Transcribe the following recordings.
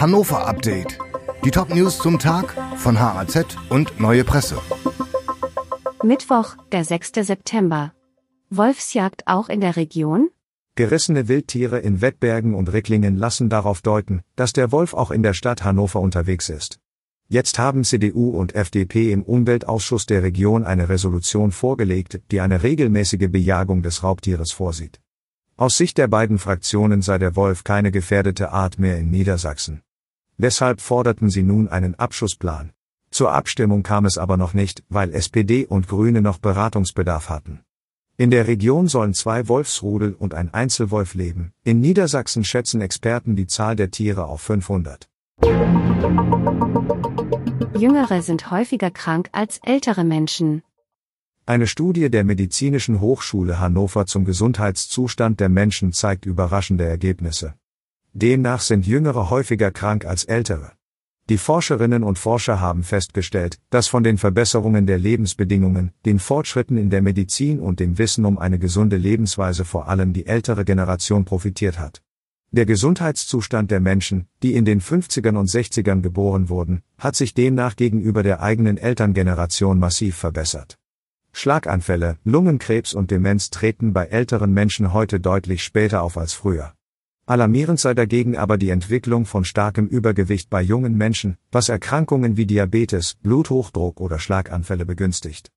Hannover Update. Die Top-News zum Tag von HAZ und Neue Presse. Mittwoch, der 6. September. Wolfsjagd auch in der Region? Gerissene Wildtiere in Wettbergen und Ricklingen lassen darauf deuten, dass der Wolf auch in der Stadt Hannover unterwegs ist. Jetzt haben CDU und FDP im Umweltausschuss der Region eine Resolution vorgelegt, die eine regelmäßige Bejagung des Raubtieres vorsieht. Aus Sicht der beiden Fraktionen sei der Wolf keine gefährdete Art mehr in Niedersachsen. Deshalb forderten sie nun einen Abschussplan. Zur Abstimmung kam es aber noch nicht, weil SPD und Grüne noch Beratungsbedarf hatten. In der Region sollen zwei Wolfsrudel und ein Einzelwolf leben. In Niedersachsen schätzen Experten die Zahl der Tiere auf 500. Jüngere sind häufiger krank als ältere Menschen. Eine Studie der Medizinischen Hochschule Hannover zum Gesundheitszustand der Menschen zeigt überraschende Ergebnisse. Demnach sind Jüngere häufiger krank als Ältere. Die Forscherinnen und Forscher haben festgestellt, dass von den Verbesserungen der Lebensbedingungen, den Fortschritten in der Medizin und dem Wissen um eine gesunde Lebensweise vor allem die ältere Generation profitiert hat. Der Gesundheitszustand der Menschen, die in den 50ern und 60ern geboren wurden, hat sich demnach gegenüber der eigenen Elterngeneration massiv verbessert. Schlaganfälle, Lungenkrebs und Demenz treten bei älteren Menschen heute deutlich später auf als früher. Alarmierend sei dagegen aber die Entwicklung von starkem Übergewicht bei jungen Menschen, was Erkrankungen wie Diabetes, Bluthochdruck oder Schlaganfälle begünstigt.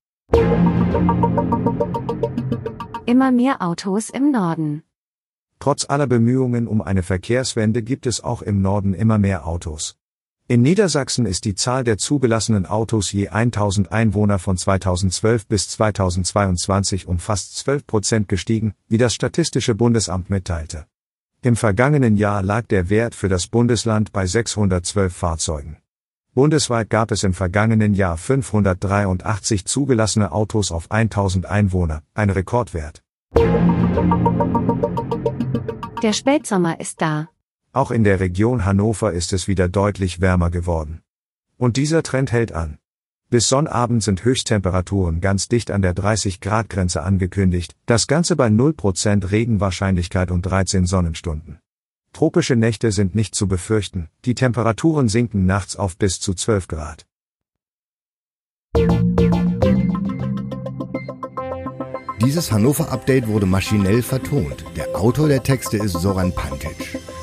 Immer mehr Autos im Norden. Trotz aller Bemühungen um eine Verkehrswende gibt es auch im Norden immer mehr Autos. In Niedersachsen ist die Zahl der zugelassenen Autos je 1000 Einwohner von 2012 bis 2022 um fast 12 Prozent gestiegen, wie das Statistische Bundesamt mitteilte. Im vergangenen Jahr lag der Wert für das Bundesland bei 612 Fahrzeugen. Bundesweit gab es im vergangenen Jahr 583 zugelassene Autos auf 1000 Einwohner, ein Rekordwert. Der Spätsommer ist da. Auch in der Region Hannover ist es wieder deutlich wärmer geworden. Und dieser Trend hält an. Bis Sonnabend sind Höchsttemperaturen ganz dicht an der 30-Grad-Grenze angekündigt, das Ganze bei 0% Regenwahrscheinlichkeit und 13 Sonnenstunden. Tropische Nächte sind nicht zu befürchten, die Temperaturen sinken nachts auf bis zu 12 Grad. Dieses Hannover-Update wurde maschinell vertont. Der Autor der Texte ist Soran Pantic.